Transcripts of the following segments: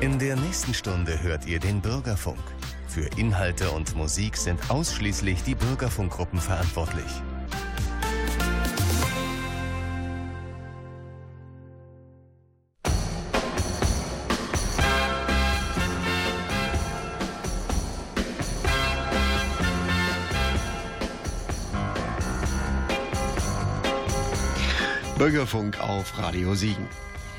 In der nächsten Stunde hört ihr den Bürgerfunk. Für Inhalte und Musik sind ausschließlich die Bürgerfunkgruppen verantwortlich. Bürgerfunk auf Radio Siegen.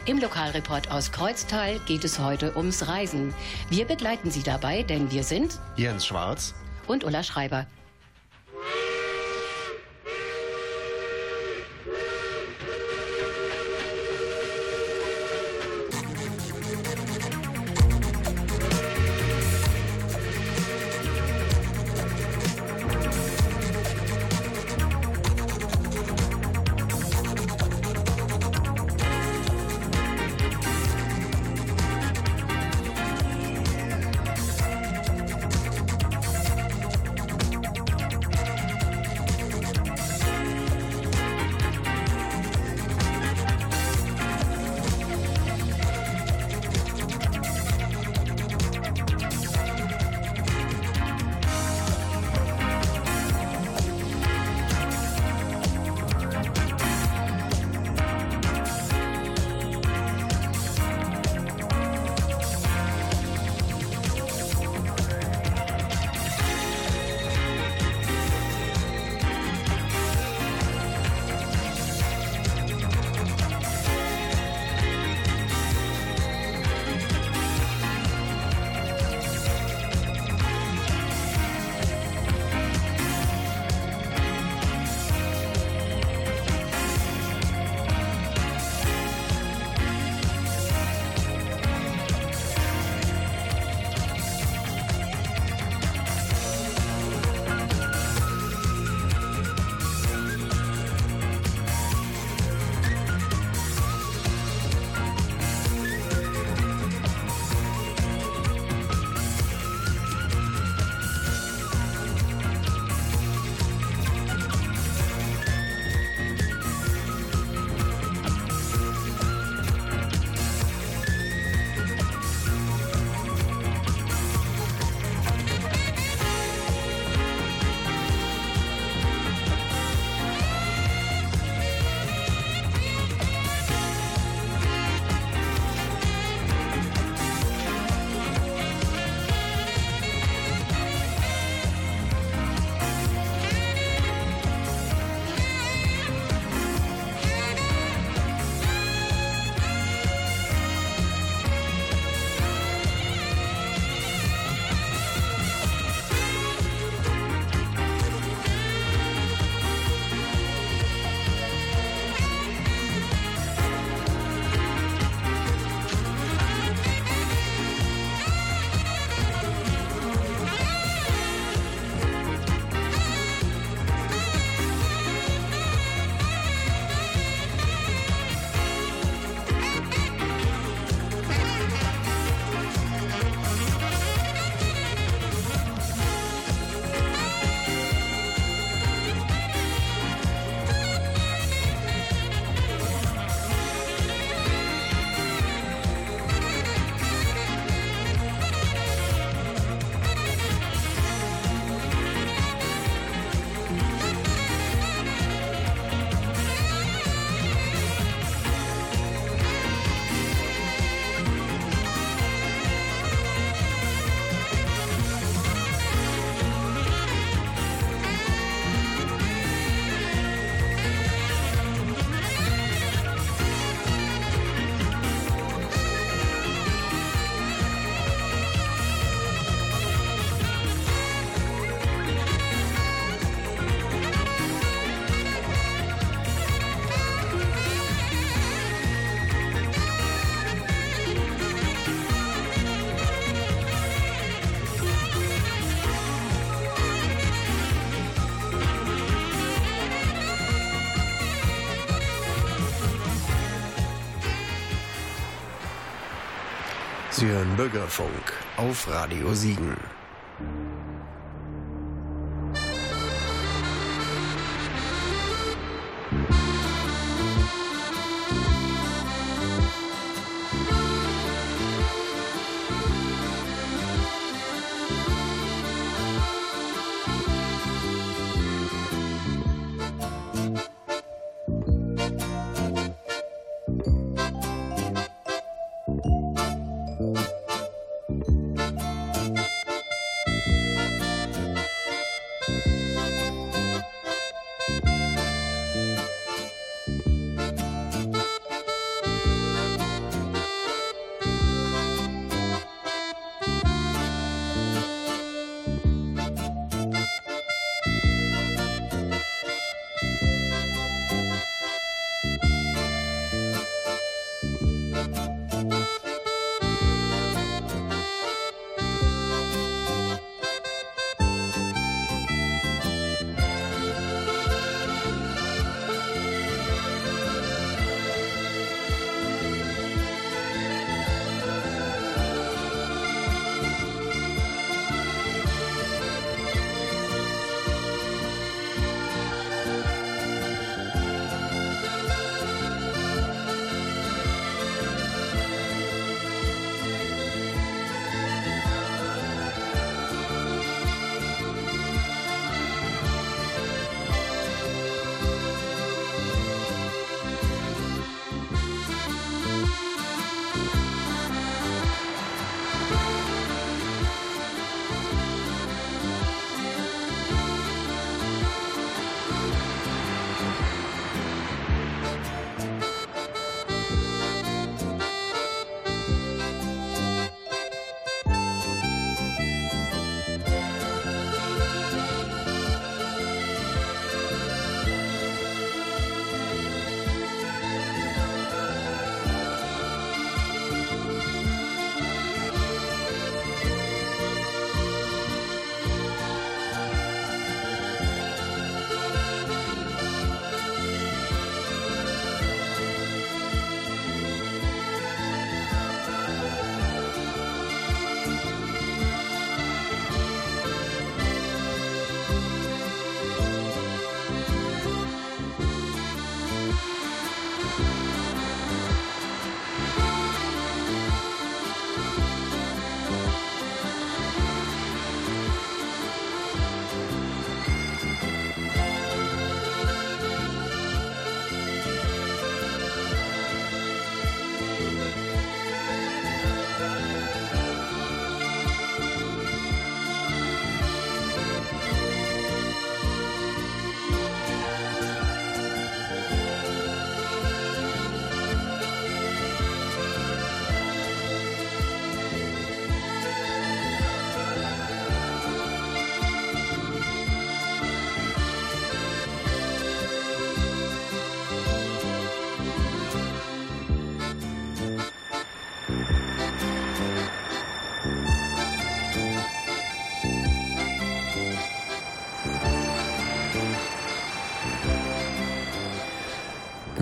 Im Lokalreport aus Kreuztal geht es heute ums Reisen. Wir begleiten Sie dabei, denn wir sind Jens Schwarz und Ulla Schreiber. Sie Bürgerfunk auf Radio Siegen.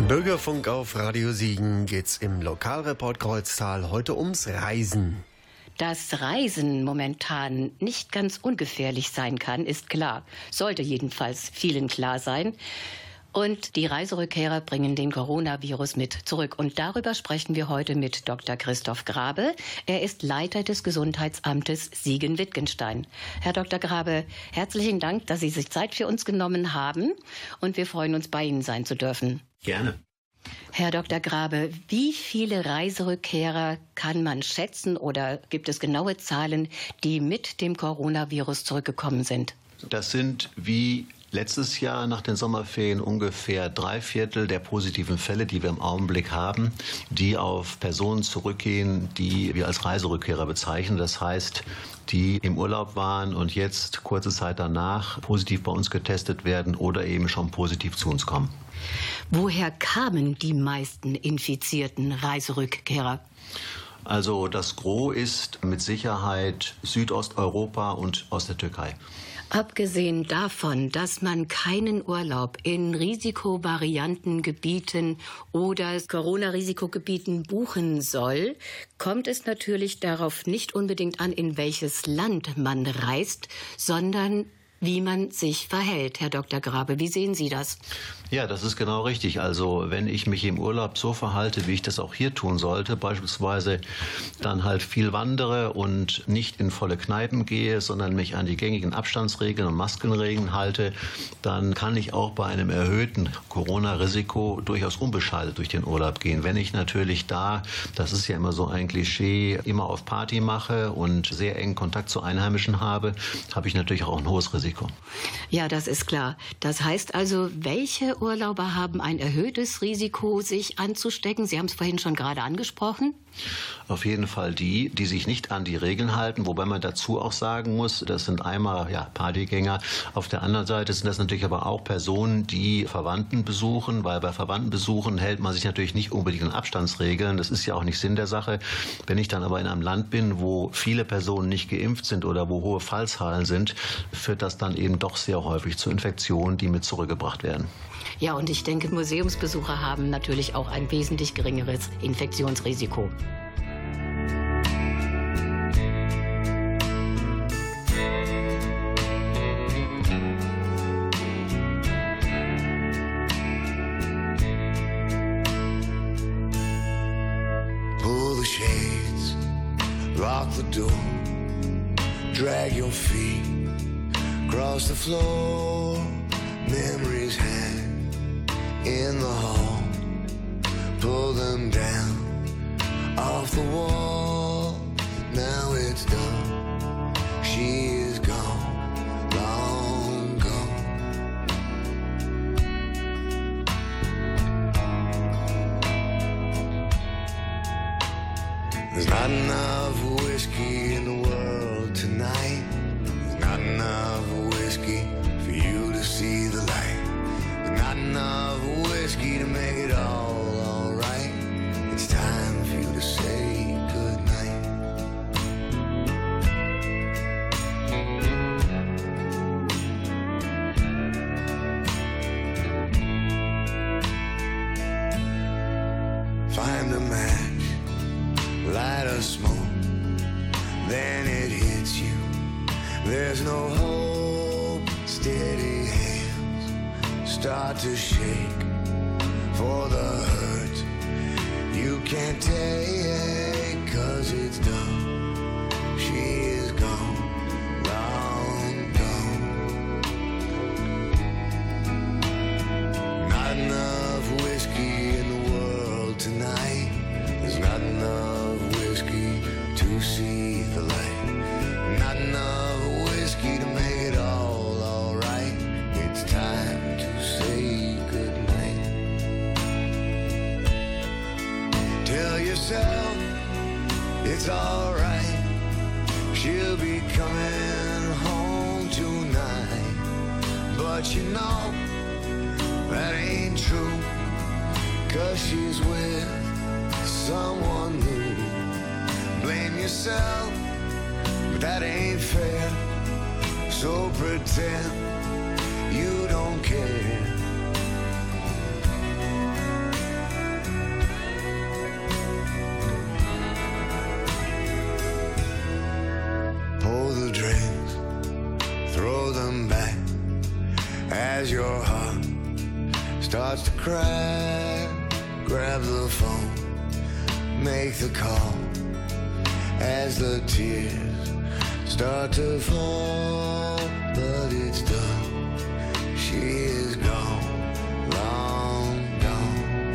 Bürgerfunk auf Radio Siegen geht's im Lokalreport Kreuztal heute ums Reisen. Dass Reisen momentan nicht ganz ungefährlich sein kann, ist klar. Sollte jedenfalls vielen klar sein. Und die Reiserückkehrer bringen den Coronavirus mit zurück. Und darüber sprechen wir heute mit Dr. Christoph Grabe. Er ist Leiter des Gesundheitsamtes Siegen-Wittgenstein. Herr Dr. Grabe, herzlichen Dank, dass Sie sich Zeit für uns genommen haben. Und wir freuen uns, bei Ihnen sein zu dürfen. Gerne. Herr Dr. Grabe, wie viele Reiserückkehrer kann man schätzen oder gibt es genaue Zahlen, die mit dem Coronavirus zurückgekommen sind? Das sind wie letztes Jahr nach den Sommerferien ungefähr drei Viertel der positiven Fälle, die wir im Augenblick haben, die auf Personen zurückgehen, die wir als Reiserückkehrer bezeichnen. Das heißt, die im Urlaub waren und jetzt kurze Zeit danach positiv bei uns getestet werden oder eben schon positiv zu uns kommen. Woher kamen die meisten infizierten Reiserückkehrer? Also das Gros ist mit Sicherheit Südosteuropa und aus der Türkei. Abgesehen davon, dass man keinen Urlaub in Risikovariantengebieten oder Corona-Risikogebieten buchen soll, kommt es natürlich darauf nicht unbedingt an, in welches Land man reist, sondern wie man sich verhält, Herr Dr. Grabe. Wie sehen Sie das? Ja, das ist genau richtig. Also wenn ich mich im Urlaub so verhalte, wie ich das auch hier tun sollte, beispielsweise dann halt viel wandere und nicht in volle Kneipen gehe, sondern mich an die gängigen Abstandsregeln und Maskenregeln halte, dann kann ich auch bei einem erhöhten Corona-Risiko durchaus unbeschadet durch den Urlaub gehen. Wenn ich natürlich da, das ist ja immer so ein Klischee, immer auf Party mache und sehr engen Kontakt zu Einheimischen habe, habe ich natürlich auch ein hohes Risiko. Ja, das ist klar. Das heißt also, welche Urlauber haben ein erhöhtes Risiko, sich anzustecken? Sie haben es vorhin schon gerade angesprochen. Auf jeden Fall die, die sich nicht an die Regeln halten, wobei man dazu auch sagen muss, das sind einmal ja, Partygänger. Auf der anderen Seite sind das natürlich aber auch Personen, die Verwandten besuchen, weil bei Verwandtenbesuchen hält man sich natürlich nicht unbedingt an Abstandsregeln. Das ist ja auch nicht Sinn der Sache. Wenn ich dann aber in einem Land bin, wo viele Personen nicht geimpft sind oder wo hohe Fallzahlen sind, führt das dann eben doch sehr häufig zu Infektionen, die mit zurückgebracht werden. Ja, und ich denke, Museumsbesucher haben natürlich auch ein wesentlich geringeres Infektionsrisiko. slow then it hits you. There's no hope, steady hands start to shake for the hurt you can't take, yourself, but that ain't fair. So pretend you don't care. Pull the drinks, throw them back as your heart starts to crack. To fall. But it's done, she is gone, long gone.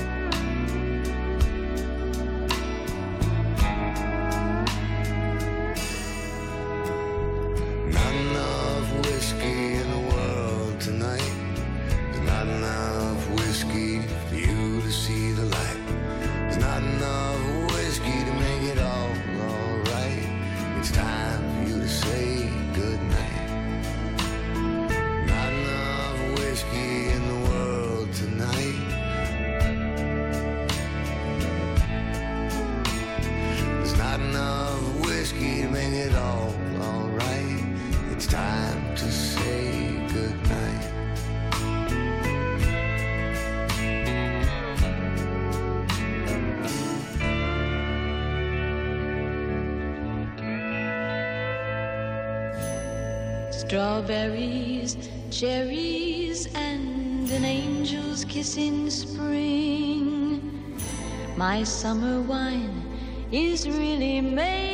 Not enough whiskey My summer wine is really made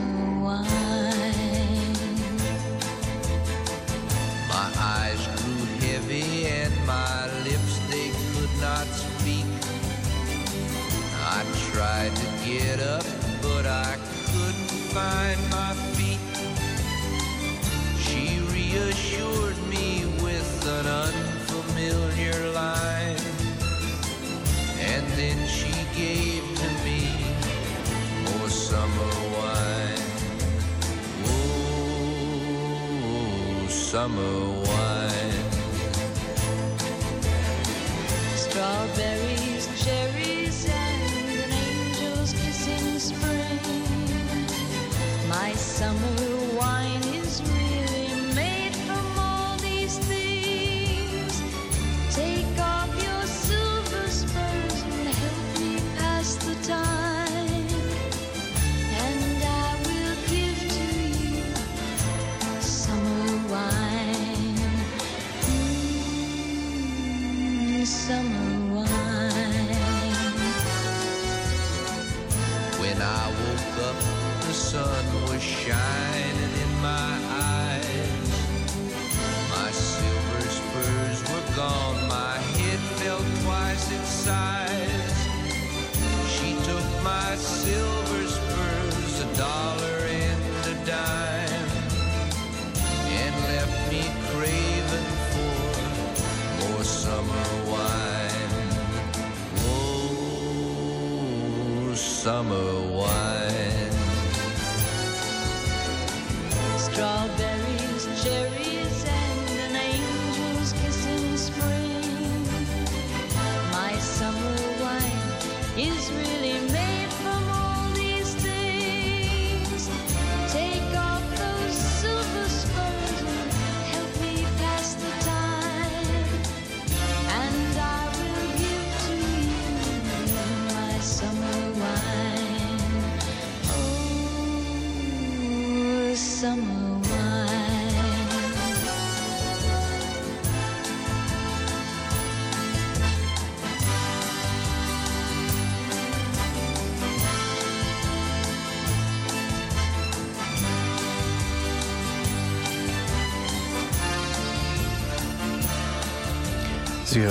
tried to get up, but I couldn't find my feet. She reassured me with an unfamiliar line, and then she gave to me more summer wine. Oh, summer wine.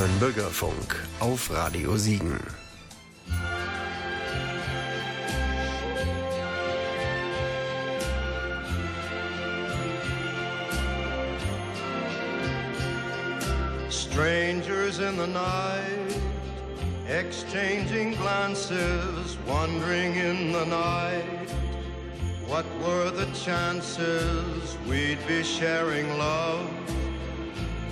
Hören Bürgerfunk auf Radio Siegen. Strangers in the night, exchanging glances, wandering in the night. What were the chances we'd be sharing love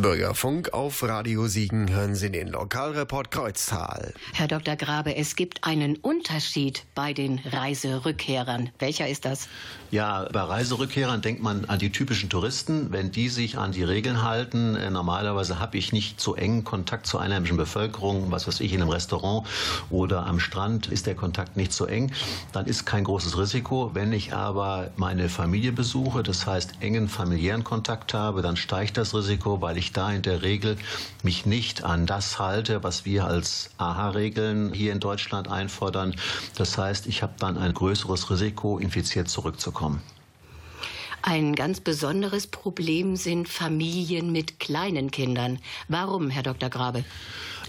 Im Bürgerfunk auf Radio Siegen hören Sie den Lokalreport Kreuztal. Herr Dr. Grabe, es gibt einen Unterschied bei den Reiserückkehrern. Welcher ist das? Ja, bei Reiserückkehrern denkt man an die typischen Touristen. Wenn die sich an die Regeln halten, äh, normalerweise habe ich nicht so engen Kontakt zur einheimischen Bevölkerung, was weiß ich, in einem Restaurant oder am Strand ist der Kontakt nicht so eng, dann ist kein großes Risiko. Wenn ich aber meine Familie besuche, das heißt engen familiären Kontakt habe, dann steigt das Risiko, weil ich da in der Regel mich nicht an das halte, was wir als AHA-Regeln hier in Deutschland einfordern. Das heißt, ich habe dann ein größeres Risiko, infiziert zurückzukommen. Ein ganz besonderes Problem sind Familien mit kleinen Kindern. Warum, Herr Dr. Grabe?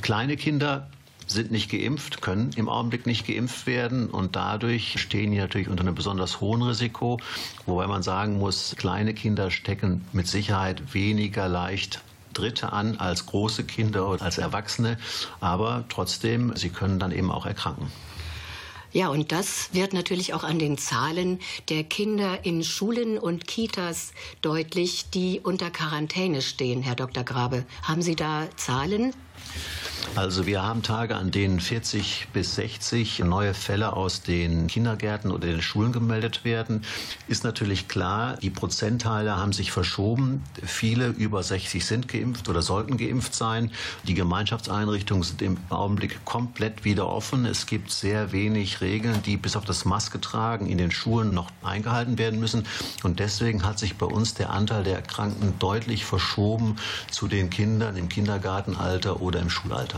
Kleine Kinder sind nicht geimpft, können im Augenblick nicht geimpft werden und dadurch stehen die natürlich unter einem besonders hohen Risiko, wobei man sagen muss, kleine Kinder stecken mit Sicherheit weniger leicht Dritte an als große Kinder oder als Erwachsene, aber trotzdem, sie können dann eben auch erkranken. Ja, und das wird natürlich auch an den Zahlen der Kinder in Schulen und Kitas deutlich, die unter Quarantäne stehen, Herr Dr. Grabe. Haben Sie da Zahlen? Also wir haben Tage, an denen 40 bis 60 neue Fälle aus den Kindergärten oder den Schulen gemeldet werden. Ist natürlich klar, die Prozentteile haben sich verschoben. Viele über 60 sind geimpft oder sollten geimpft sein. Die Gemeinschaftseinrichtungen sind im Augenblick komplett wieder offen. Es gibt sehr wenig Regeln, die bis auf das Maske tragen in den Schulen noch eingehalten werden müssen. Und deswegen hat sich bei uns der Anteil der Erkrankten deutlich verschoben zu den Kindern im Kindergartenalter oder im Schulalter.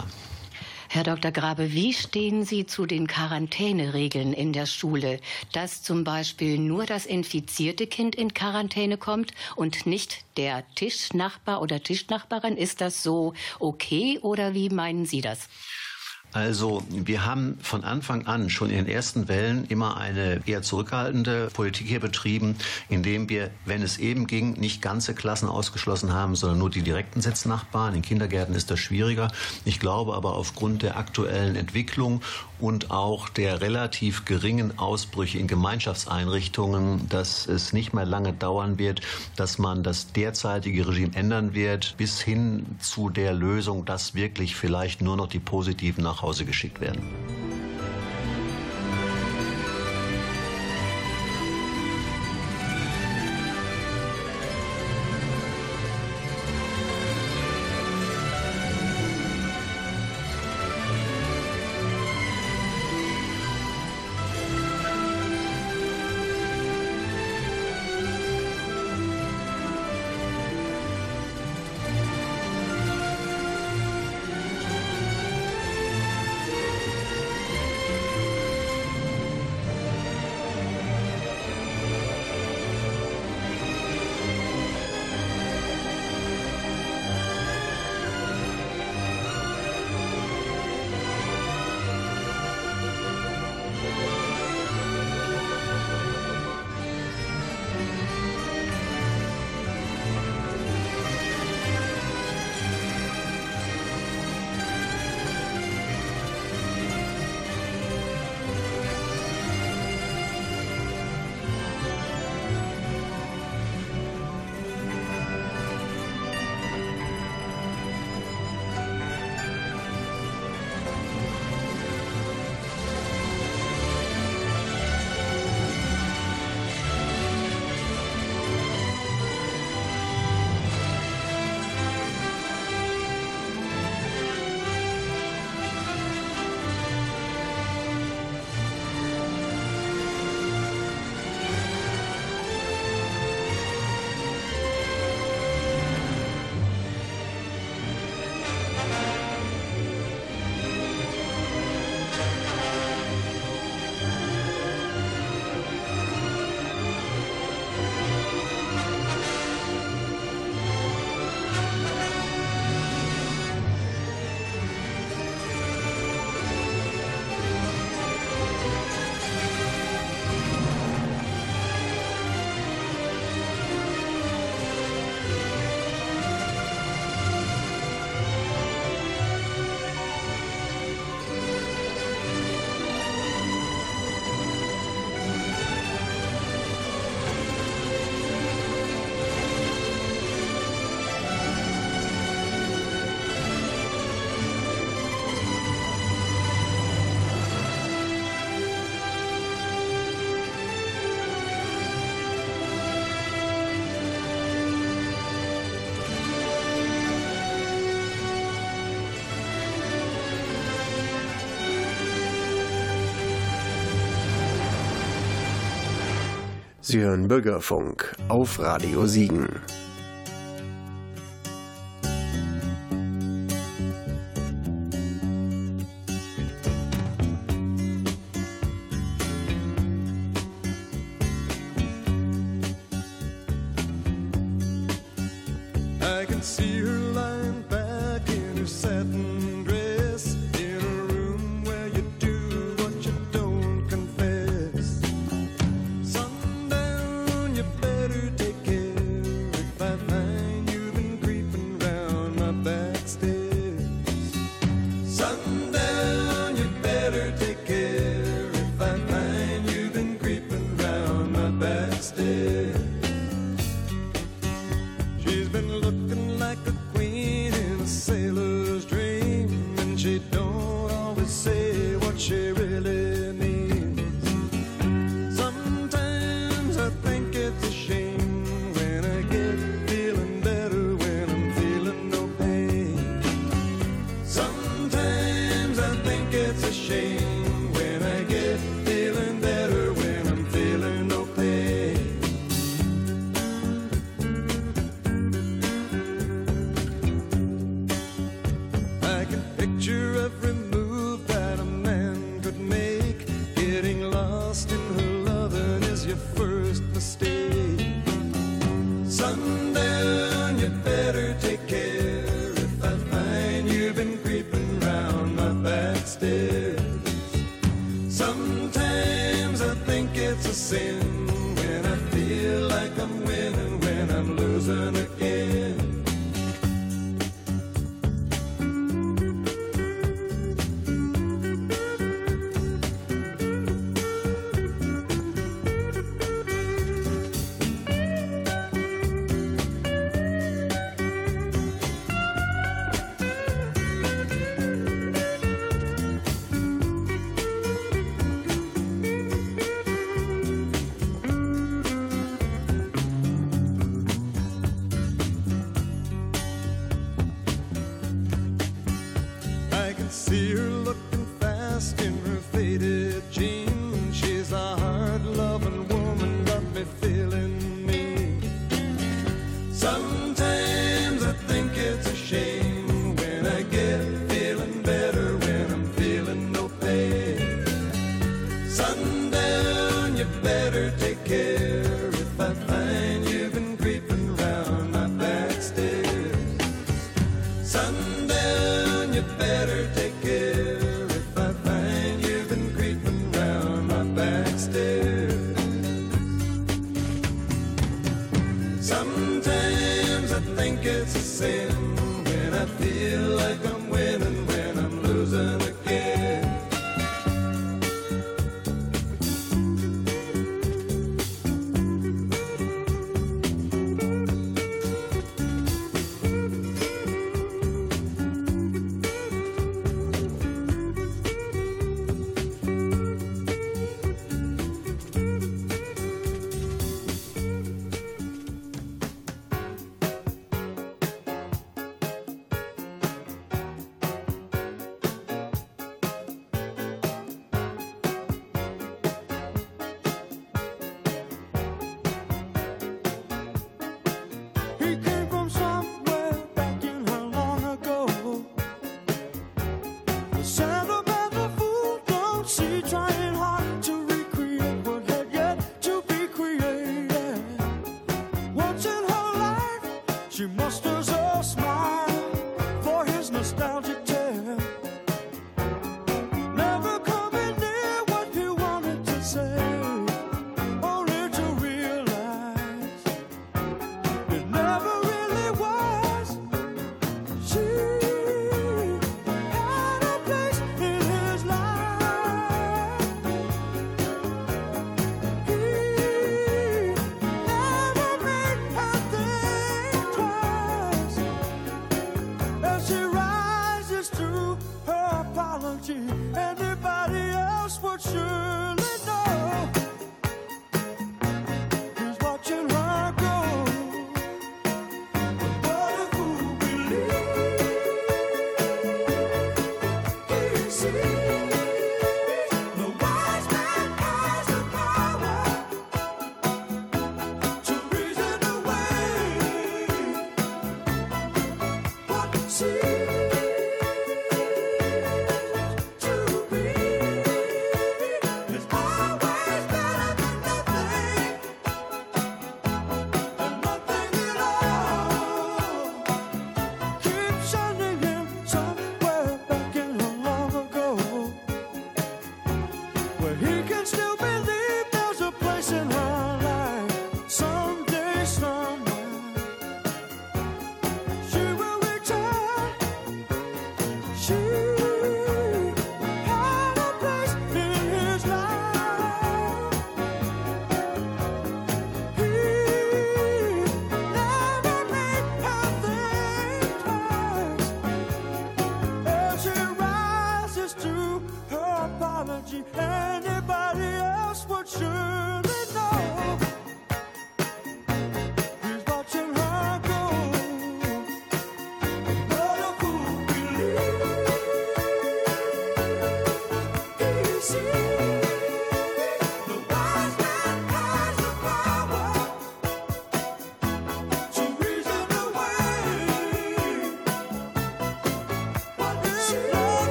Herr Dr. Grabe, wie stehen Sie zu den Quarantäneregeln in der Schule? Dass zum Beispiel nur das infizierte Kind in Quarantäne kommt und nicht der Tischnachbar oder Tischnachbarin, ist das so okay oder wie meinen Sie das? Also wir haben von Anfang an schon in den ersten Wellen immer eine eher zurückhaltende Politik hier betrieben, indem wir, wenn es eben ging, nicht ganze Klassen ausgeschlossen haben, sondern nur die direkten Sitznachbarn. In Kindergärten ist das schwieriger. Ich glaube aber aufgrund der aktuellen Entwicklung und auch der relativ geringen Ausbrüche in Gemeinschaftseinrichtungen, dass es nicht mehr lange dauern wird, dass man das derzeitige Regime ändern wird, bis hin zu der Lösung, dass wirklich vielleicht nur noch die positiven nach Hause geschickt werden. Sie hören Bürgerfunk auf Radio Siegen.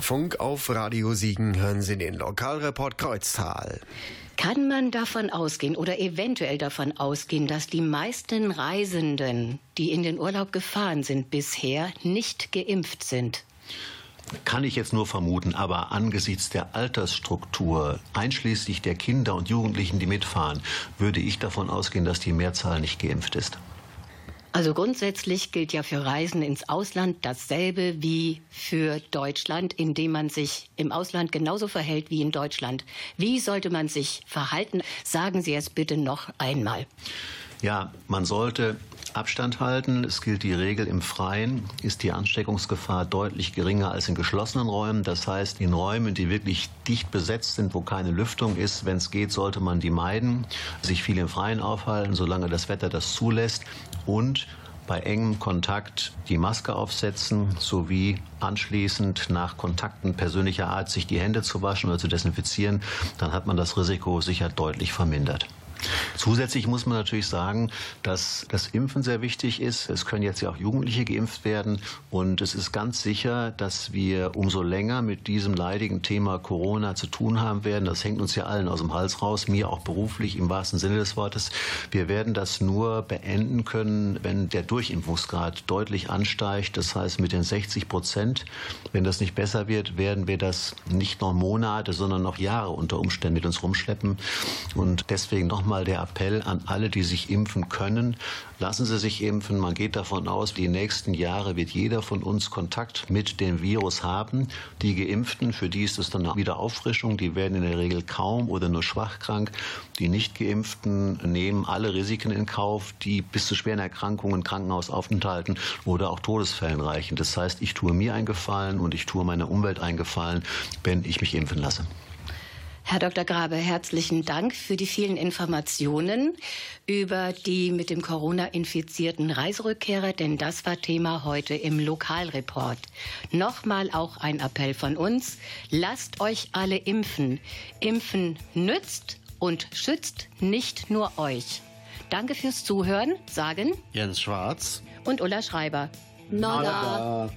Bürgerfunk auf Radio Siegen hören Sie den Lokalreport Kreuztal. Kann man davon ausgehen oder eventuell davon ausgehen, dass die meisten Reisenden, die in den Urlaub gefahren sind bisher, nicht geimpft sind? Kann ich jetzt nur vermuten, aber angesichts der Altersstruktur, einschließlich der Kinder und Jugendlichen, die mitfahren, würde ich davon ausgehen, dass die Mehrzahl nicht geimpft ist. Also grundsätzlich gilt ja für Reisen ins Ausland dasselbe wie für Deutschland, indem man sich im Ausland genauso verhält wie in Deutschland. Wie sollte man sich verhalten? Sagen Sie es bitte noch einmal. Ja, man sollte Abstand halten. Es gilt die Regel, im Freien ist die Ansteckungsgefahr deutlich geringer als in geschlossenen Räumen. Das heißt, in Räumen, die wirklich dicht besetzt sind, wo keine Lüftung ist, wenn es geht, sollte man die meiden, sich viel im Freien aufhalten, solange das Wetter das zulässt und bei engem Kontakt die Maske aufsetzen sowie anschließend nach Kontakten persönlicher Art sich die Hände zu waschen oder zu desinfizieren, dann hat man das Risiko sicher deutlich vermindert. Zusätzlich muss man natürlich sagen, dass das Impfen sehr wichtig ist. Es können jetzt ja auch Jugendliche geimpft werden. Und es ist ganz sicher, dass wir umso länger mit diesem leidigen Thema Corona zu tun haben werden. Das hängt uns ja allen aus dem Hals raus, mir auch beruflich im wahrsten Sinne des Wortes. Wir werden das nur beenden können, wenn der Durchimpfungsgrad deutlich ansteigt. Das heißt, mit den 60 Prozent, wenn das nicht besser wird, werden wir das nicht noch Monate, sondern noch Jahre unter Umständen mit uns rumschleppen. Und deswegen nochmal der Appell an alle, die sich impfen können. Lassen Sie sich impfen. Man geht davon aus, die nächsten Jahre wird jeder von uns Kontakt mit dem Virus haben. Die Geimpften, für die ist es dann wieder Auffrischung. Die werden in der Regel kaum oder nur schwach krank. Die Nicht-Geimpften nehmen alle Risiken in Kauf, die bis zu schweren Erkrankungen, Krankenhausaufenthalten oder auch Todesfällen reichen. Das heißt, ich tue mir einen Gefallen und ich tue meiner Umwelt einen Gefallen, wenn ich mich impfen lasse. Herr Dr. Grabe, herzlichen Dank für die vielen Informationen über die mit dem Corona infizierten Reiserückkehrer, denn das war Thema heute im Lokalreport. Nochmal auch ein Appell von uns. Lasst euch alle impfen. Impfen nützt und schützt nicht nur euch. Danke fürs Zuhören, sagen Jens Schwarz. und Ulla Schreiber. Nada. Well,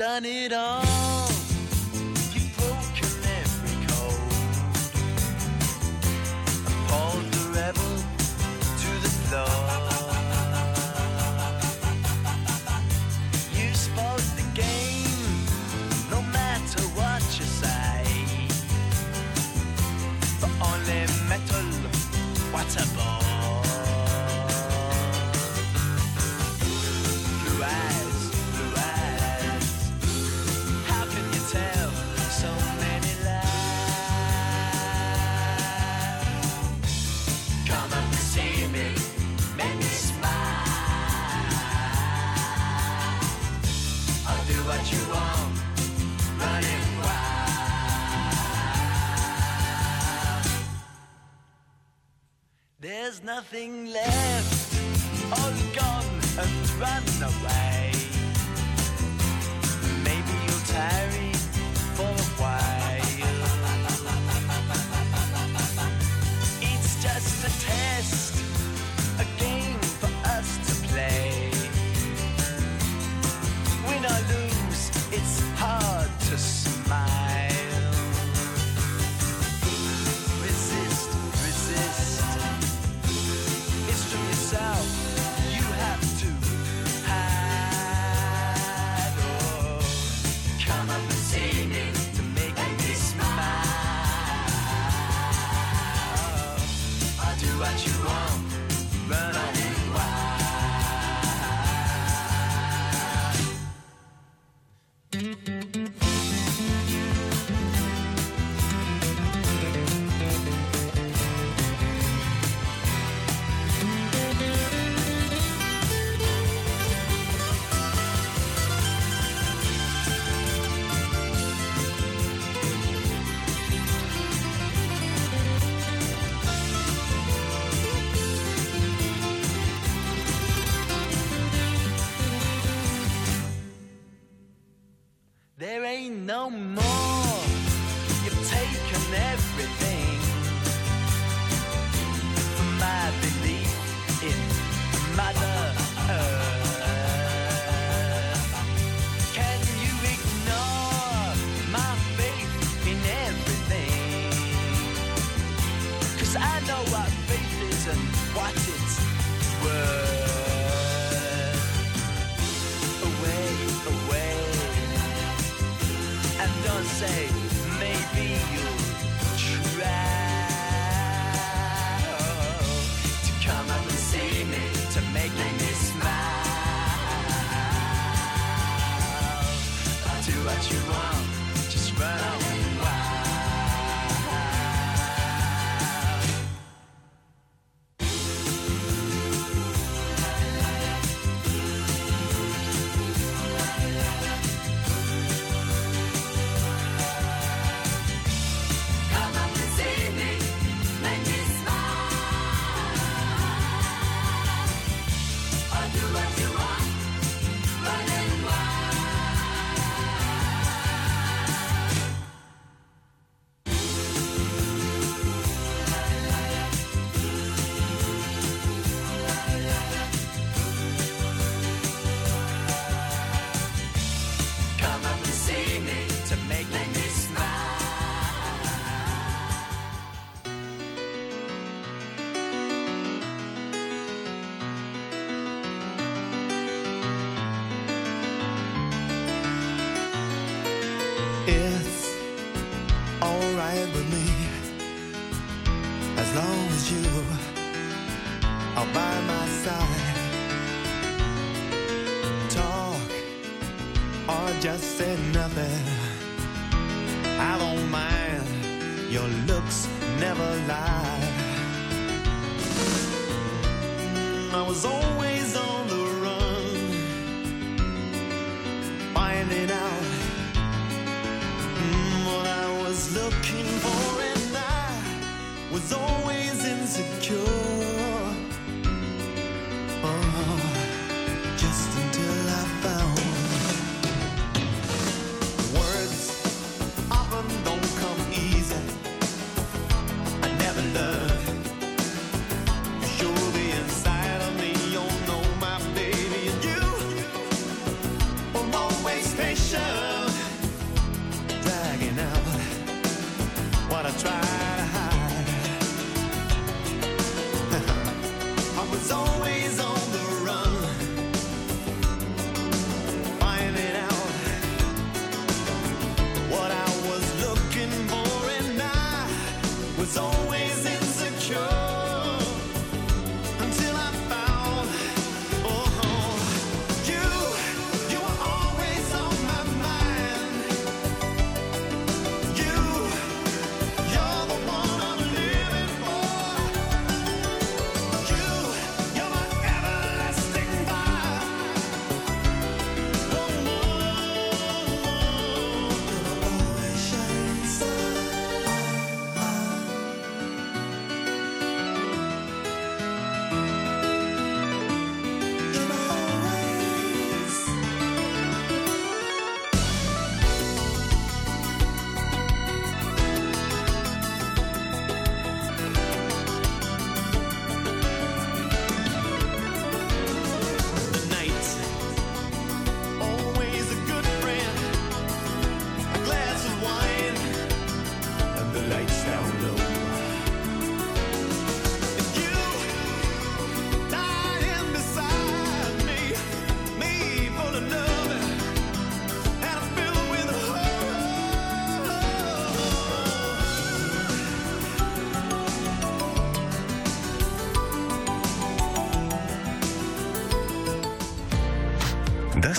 done it all.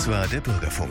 Das war der Bürgerfunk.